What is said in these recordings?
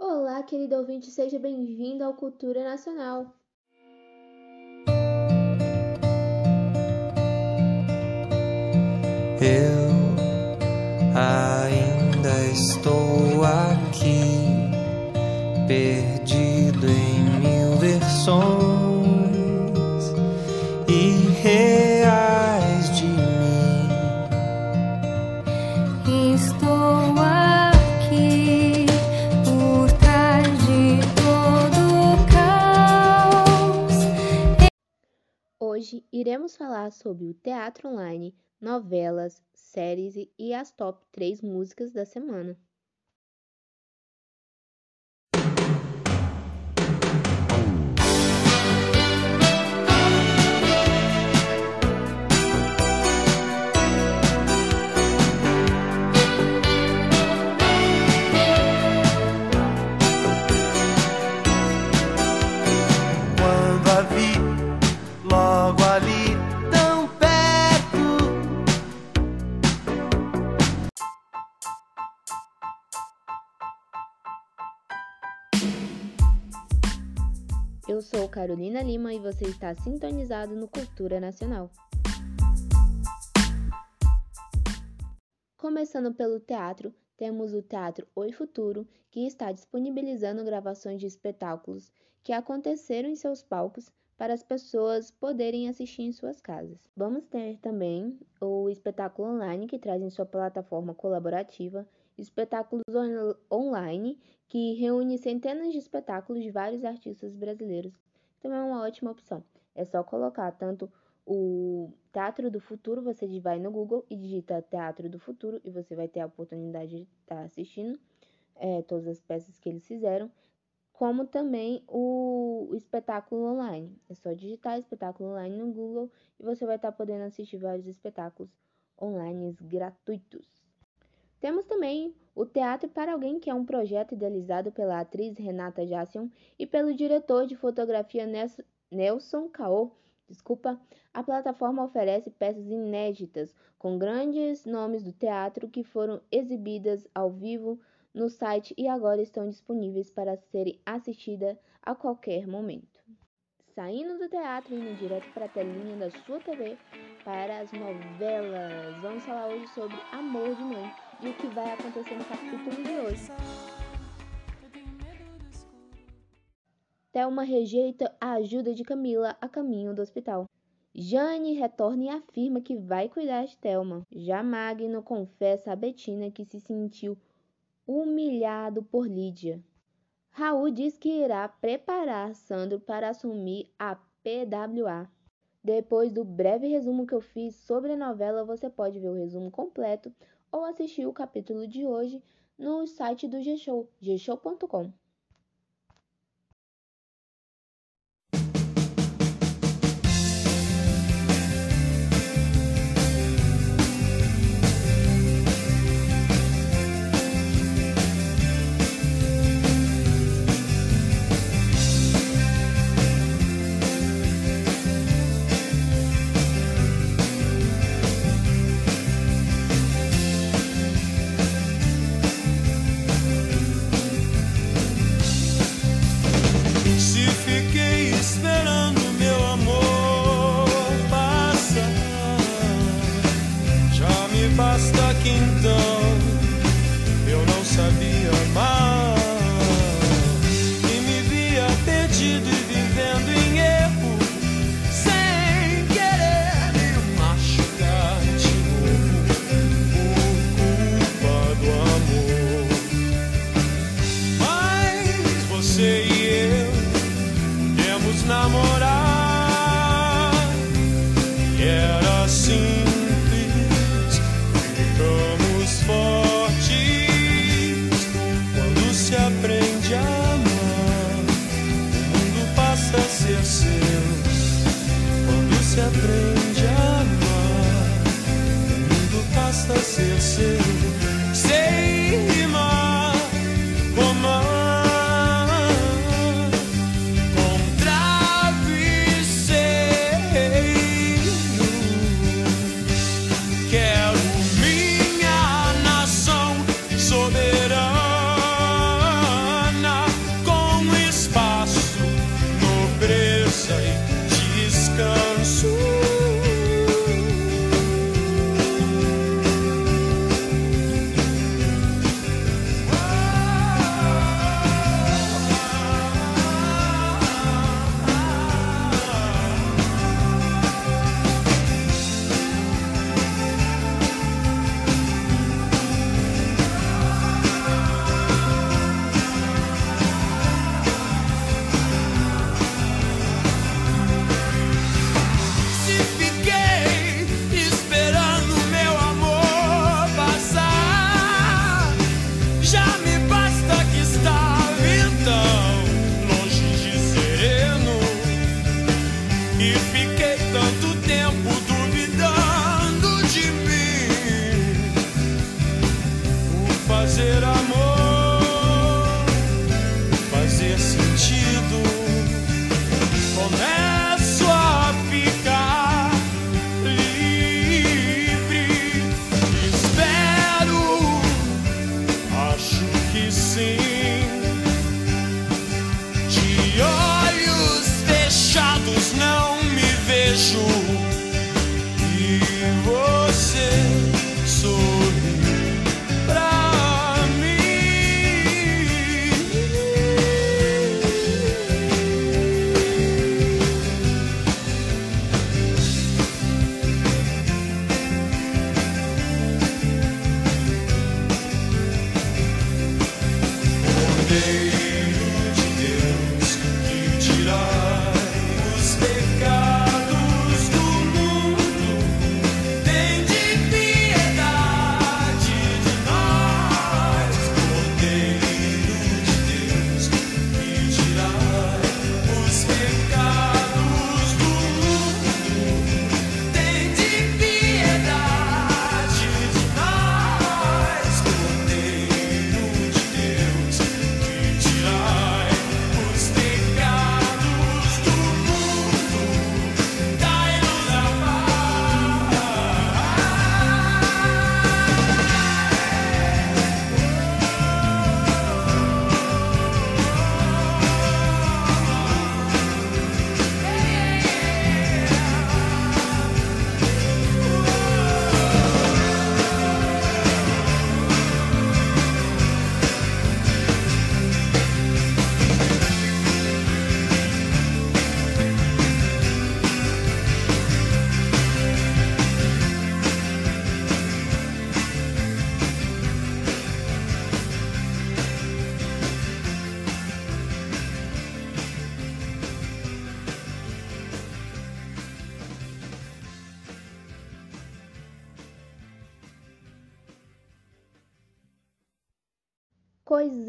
Olá, querido ouvinte, seja bem-vindo ao Cultura Nacional. Eu ainda estou aqui, perdido iremos falar sobre o teatro online, novelas, séries e- as top 3 músicas da semana. Carolina Lima e você está sintonizado no Cultura Nacional. Começando pelo teatro, temos o Teatro Oi Futuro, que está disponibilizando gravações de espetáculos que aconteceram em seus palcos para as pessoas poderem assistir em suas casas. Vamos ter também o espetáculo online, que traz em sua plataforma colaborativa espetáculos on- online que reúne centenas de espetáculos de vários artistas brasileiros. Também é uma ótima opção. É só colocar tanto o Teatro do Futuro, você vai no Google e digita Teatro do Futuro e você vai ter a oportunidade de estar assistindo eh, todas as peças que eles fizeram, como também o, o espetáculo online. É só digitar espetáculo online no Google e você vai estar podendo assistir vários espetáculos online gratuitos. Temos também o Teatro para Alguém, que é um projeto idealizado pela atriz Renata Jassion e pelo diretor de fotografia Nelson Caô. Desculpa. A plataforma oferece peças inéditas com grandes nomes do teatro que foram exibidas ao vivo no site e agora estão disponíveis para serem assistidas a qualquer momento. Saindo do teatro e indo direto para a telinha da sua TV para as novelas. Vamos falar hoje sobre Amor de Mãe e o que vai acontecer no capítulo de hoje. Thelma rejeita a ajuda de Camila a caminho do hospital. Jane retorna e afirma que vai cuidar de Thelma. Já Magno confessa a Bettina que se sentiu humilhado por Lídia. Raul diz que irá preparar Sandro para assumir a PWA. Depois do breve resumo que eu fiz sobre a novela, você pode ver o resumo completo ou assistir o capítulo de hoje no site do G-Show, gshow.com. aprende a amar. O mundo passa a ser seu quando se aprende a amar. O mundo passa a ser seu.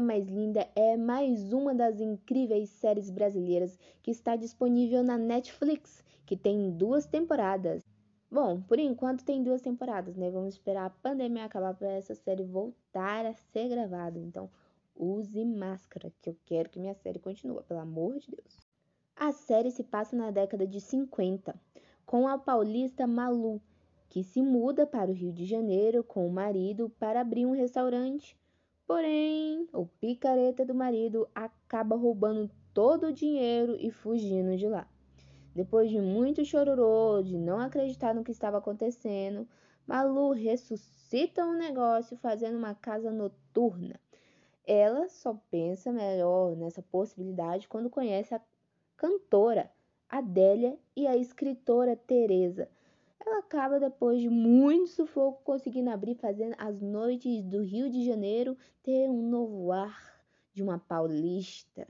Mais Linda é mais uma das incríveis séries brasileiras que está disponível na Netflix, que tem duas temporadas. Bom, por enquanto tem duas temporadas, né? Vamos esperar a pandemia acabar para essa série voltar a ser gravada. Então, use máscara, que eu quero que minha série continue, pelo amor de Deus. A série se passa na década de 50, com a paulista Malu, que se muda para o Rio de Janeiro com o marido para abrir um restaurante. Porém, o picareta do marido acaba roubando todo o dinheiro e fugindo de lá. Depois de muito chororô, de não acreditar no que estava acontecendo, Malu ressuscita um negócio fazendo uma casa noturna. Ela só pensa melhor nessa possibilidade quando conhece a cantora Adélia e a escritora Teresa. Ela acaba, depois de muito sufoco, conseguindo abrir, fazendo as noites do Rio de Janeiro ter um novo ar de uma paulista.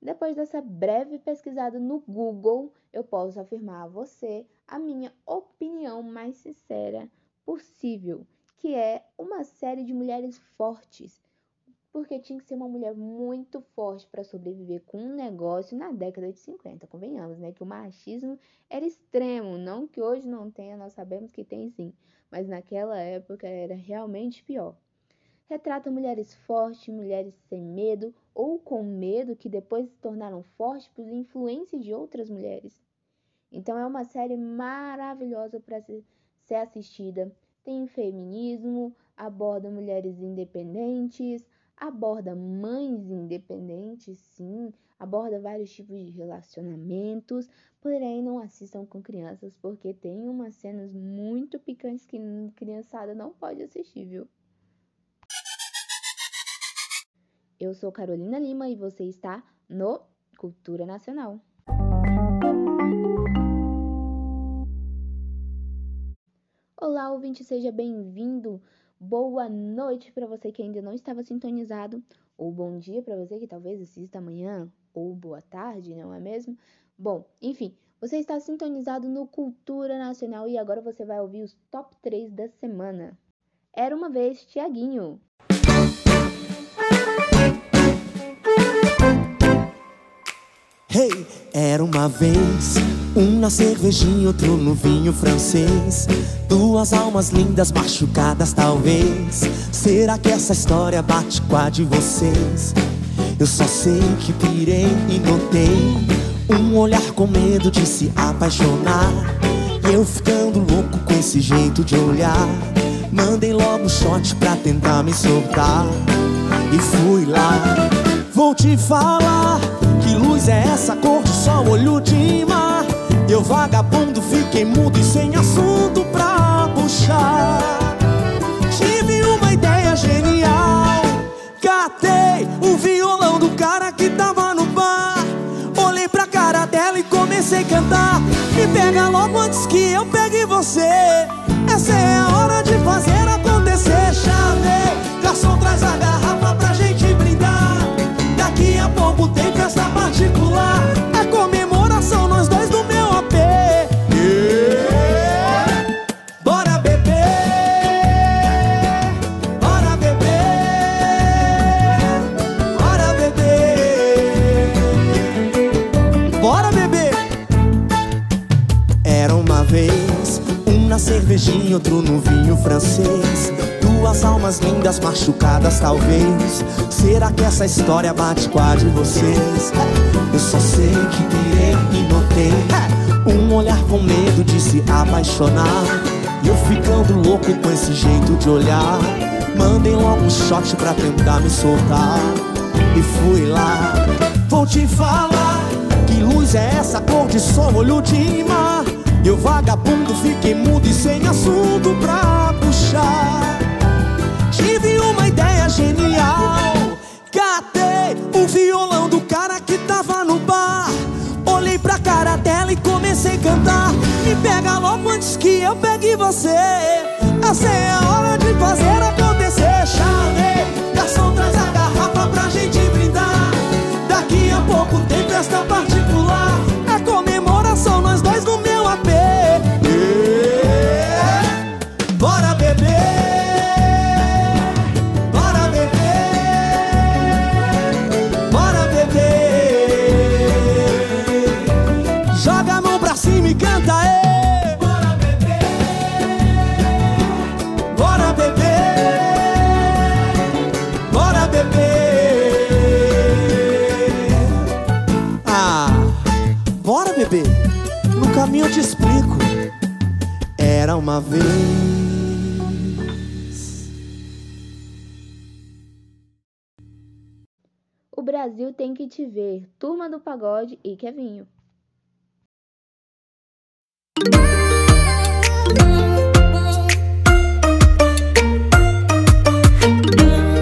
Depois dessa breve pesquisada no Google, eu posso afirmar a você a minha opinião mais sincera possível, que é uma série de mulheres fortes, porque tinha que ser uma mulher muito forte para sobreviver com um negócio na década de 50, convenhamos, né? Que o machismo era extremo, não que hoje não tenha, nós sabemos que tem sim, mas naquela época era realmente pior. Retrata mulheres fortes, mulheres sem medo ou com medo que depois se tornaram fortes por influência de outras mulheres. Então é uma série maravilhosa para ser assistida. Tem feminismo, aborda mulheres independentes, aborda mães independentes, sim, aborda vários tipos de relacionamentos, porém não assistam com crianças porque tem umas cenas muito picantes que criançada não pode assistir, viu? Eu sou Carolina Lima e você está no Cultura Nacional. Olá, ouvinte, seja bem-vindo. Boa noite para você que ainda não estava sintonizado, ou bom dia para você que talvez assista amanhã, ou boa tarde, não é mesmo? Bom, enfim, você está sintonizado no Cultura Nacional e agora você vai ouvir os top 3 da semana. Era uma vez Tiaguinho. Hey, era uma vez um na cervejinha, outro no vinho francês. Duas almas lindas machucadas, talvez. Será que essa história bate com a de vocês? Eu só sei que pirei e notei um olhar com medo de se apaixonar. E eu ficando louco com esse jeito de olhar. Mandei logo um shot pra tentar me soltar. E fui lá. Vou te falar que luz é essa cor vagabundo fiquei mudo e sem assunto pra puxar. Tive uma ideia genial. Catei o violão do cara que tava no bar. Olhei pra cara dela e comecei a cantar. Me pega logo antes que eu pegue você. Essa é a hora de fazer acontecer. Chave, garçom traz a garrafa pra gente brindar. Daqui a pouco tem festa particular. Cervejinha, outro no vinho francês. Duas almas lindas machucadas, talvez. Será que essa história bate com a de vocês? Eu só sei que virei e notei um olhar com medo de se apaixonar. E eu ficando louco com esse jeito de olhar. Mandei logo um shot pra tentar me soltar. E fui lá. Vou te falar que luz é essa cor de sol, olho de mar. Eu vagabundo fiquei mudo e sem assunto pra puxar. Tive uma ideia genial. Catei o violão do cara que tava no bar. Olhei pra cara dela e comecei a cantar. Me pega logo antes que eu pegue você. Essa é a hora de fazer acontecer. Chave, garçom traz a garrafa pra gente brindar. Daqui a pouco tem festa particular. Bora beber. No caminho eu te explico. Era uma vez. O Brasil tem que te ver. Turma do Pagode e Kevinho.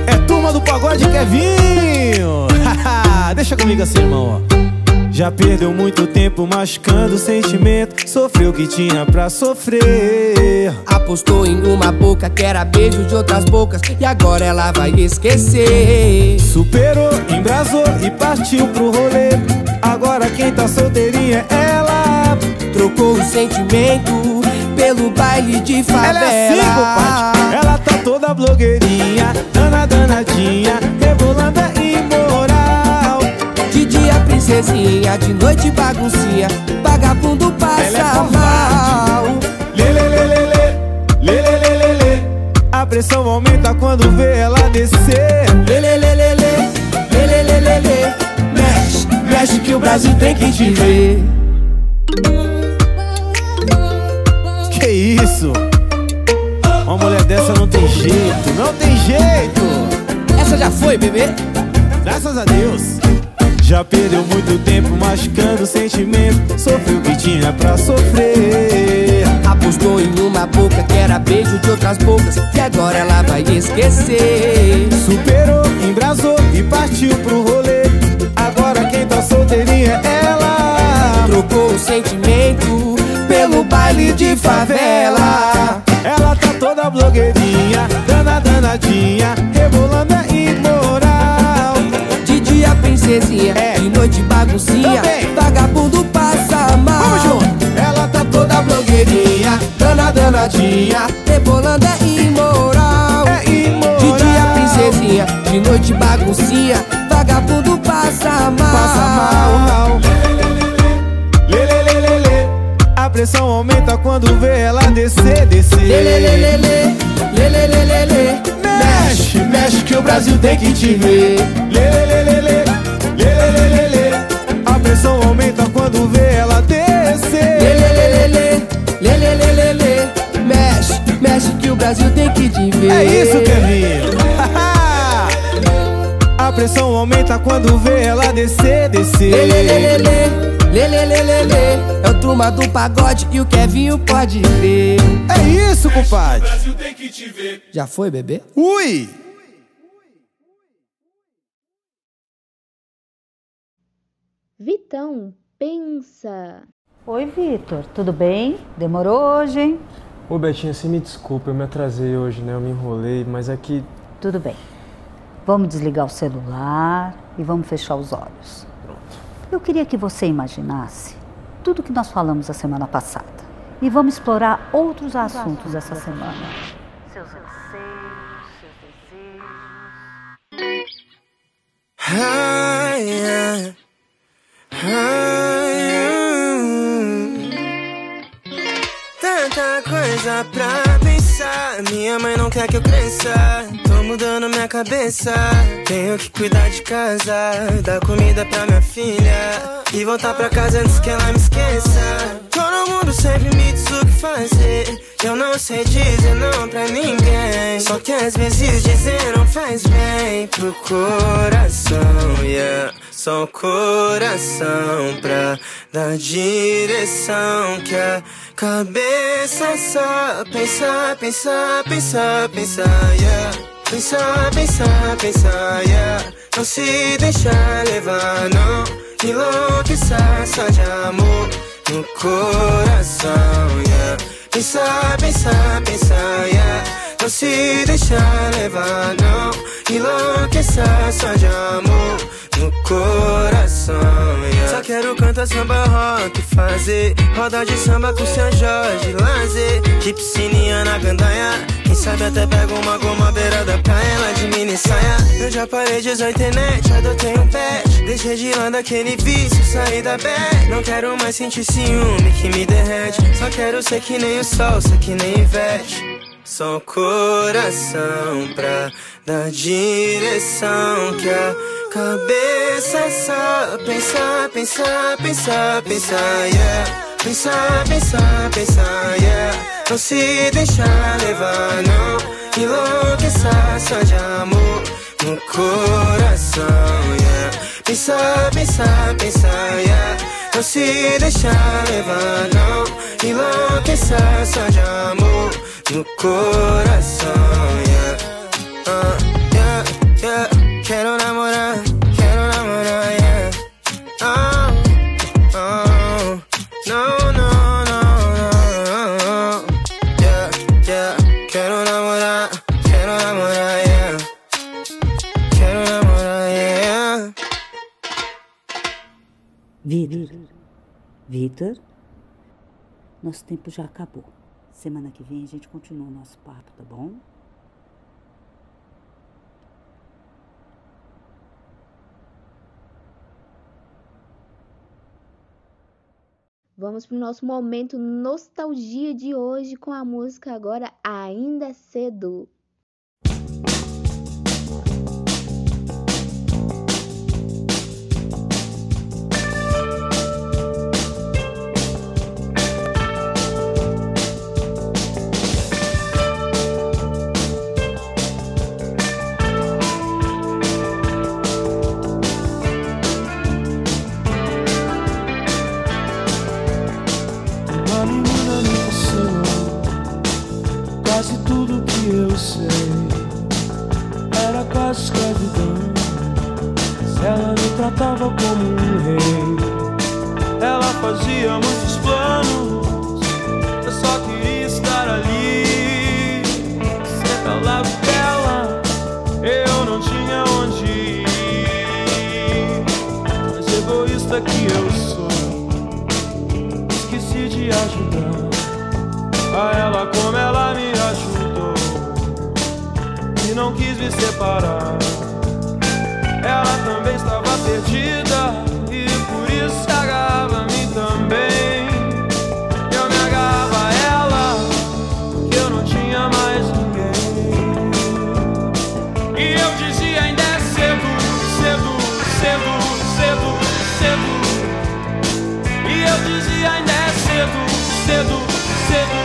É turma do pagode Kevinho. Deixa comigo assim, irmão, ó. Já perdeu muito tempo machucando o sentimento. Sofreu o que tinha pra sofrer. Apostou em uma boca que era beijo de outras bocas E agora ela vai esquecer Superou, embrasou e partiu pro rolê. Agora quem tá solteirinha é ela. Trocou o sentimento pelo baile de favela Ela é assim. Ela tá toda blogueirinha, dana danadinha, rebolando é dia princesinha, de noite baguncinha. vagabundo passa é mal. Lê, lê, lê, A pressão aumenta quando vê ela descer. Mexe, mexe que o Brasil tem que te ver. Que isso? Uma mulher dessa não tem jeito, não tem jeito. Essa já foi, bebê. Graças a Deus. Já perdeu muito tempo machucando o sentimento. Sofreu o que tinha pra sofrer. Apostou em uma boca que era beijo de outras bocas E agora ela vai esquecer Superou, embrasou e partiu pro rolê. Agora quem tá solteirinha é ela. Trocou o sentimento pelo baile de favela Ela tá toda blogueirinha, dana danadinha, rebolando É. de noite baguncinha Também. Vagabundo passa mal Vamos junto! Ela tá toda blogueirinha, dana danadinha, Rebolando é imoral é imoral. De dia princesinha, de noite baguncinha Vagabundo passa mal passa mal. Lê, lê, lê, lê, lê. A pressão aumenta quando vê ela descer, descer. Lê, lê, lê, lê, lê, lê, lê, lê. Mexe, mexe que o Brasil tem que te ver. Lê, lê, lê, lê, lê. A pressão aumenta quando vê ela descer. Lê, lê, lê, lê, lê, lê, lê, lê, lê, lê. Mexe, mexe que o Brasil tem que te ver É isso, Kevinho. A pressão aumenta quando vê ela descer, descer. Lê, lê, lê, lê, lê. Lê, lê, lê, lê. É o turma do pagode e o Kevinho pode ver. É isso, compadre. Já foi, bebê? Ui! Vitão, pensa. Oi, Vitor, tudo bem? Demorou hoje, hein? Ô Betinha, você me desculpa, eu me atrasei hoje, né? Eu me enrolei, mas é que. Tudo bem. Vamos desligar o celular e vamos fechar os olhos. Eu queria que você imaginasse tudo que nós falamos a semana passada. E vamos explorar outros assuntos essa semana. Seus anseios, seus desejos. Ai, ai, Tanta coisa pra pensar. Minha mãe não quer que eu cresça. Tô mudando minha cabeça. Tenho que cuidar de casa, dar comida pra minha filha. E voltar pra casa antes que ela me esqueça. Sempre me diz o que fazer. Eu não sei dizer não pra ninguém. Só que às vezes dizer não faz bem pro coração, yeah. Só o coração pra dar direção que a cabeça só pensar, pensar, pensar, pensar, yeah. Pensar, pensar, pensar, yeah. Não se deixar levar, não. Enlouquecer só de amor no coração, yeah. Pensar, pensar, pensar, yeah. Não se deixar levar, não. Enlouquecer só de amor no coração, yeah. Só quero cantar samba rock, fazer roda de samba com seu Jorge, lazer de piscininha na gandaia. Quem sabe até pego uma goma à beira da praia, lá de mini saia. Eu já parei de usar internet, adotei um pet. Deixei de lado aquele vício, saí da bad. Não quero mais sentir ciúme que me derrete. Só quero ser que nem o sol, ser que nem Ivete. Só o coração pra dar direção que a cabeça só pensar, pensar, pensar, pensar, yeah. Pensar, pensar, pensar, yeah. Não se deixar levar, não. Enlouquecer só de amor no coração, yeah. Pensar, pensar, pensar, yeah. Não se deixar levar, não. Enlouquecer só de amor no coração, yeah. Vitor, nosso tempo já acabou. Semana que vem a gente continua o nosso papo, tá bom? Vamos pro nosso momento nostalgia de hoje com a música agora Ainda Cedo. Separar. Ela também estava perdida e por isso se agarrava a mim também. Eu me agarrava a ela porque eu não tinha mais ninguém. E eu dizia ainda é cedo, cedo, cedo, cedo, cedo. E eu dizia ainda é cedo, cedo, cedo,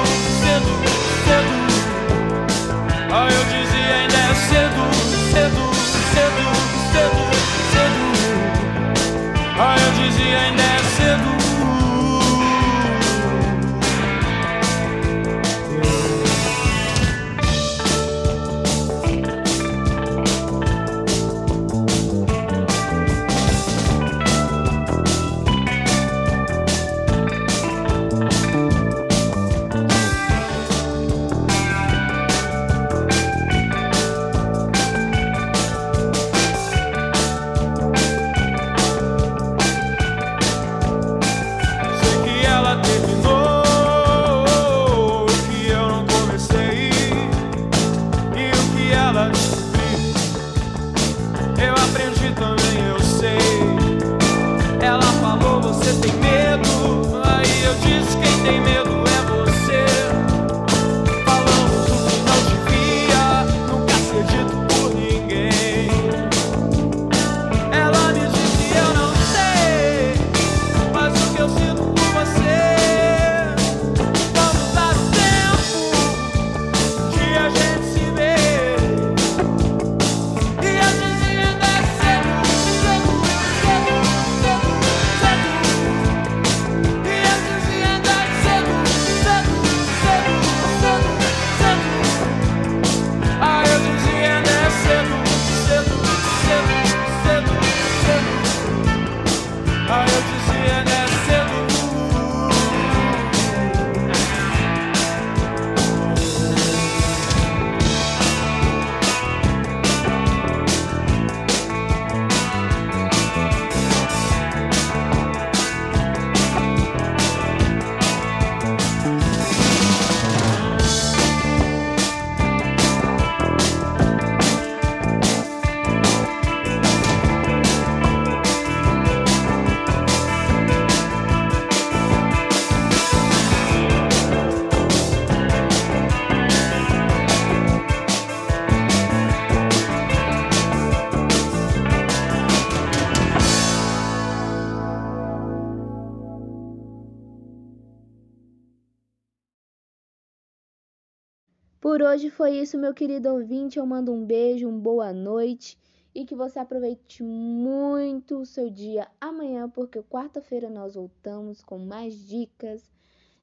Por hoje foi isso, meu querido ouvinte. Eu mando um beijo, uma boa noite e que você aproveite muito o seu dia amanhã, porque quarta-feira nós voltamos com mais dicas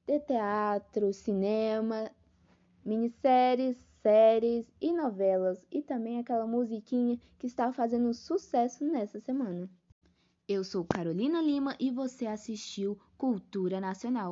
de teatro, cinema, minisséries, séries e novelas e também aquela musiquinha que está fazendo sucesso nessa semana. Eu sou Carolina Lima e você assistiu Cultura Nacional.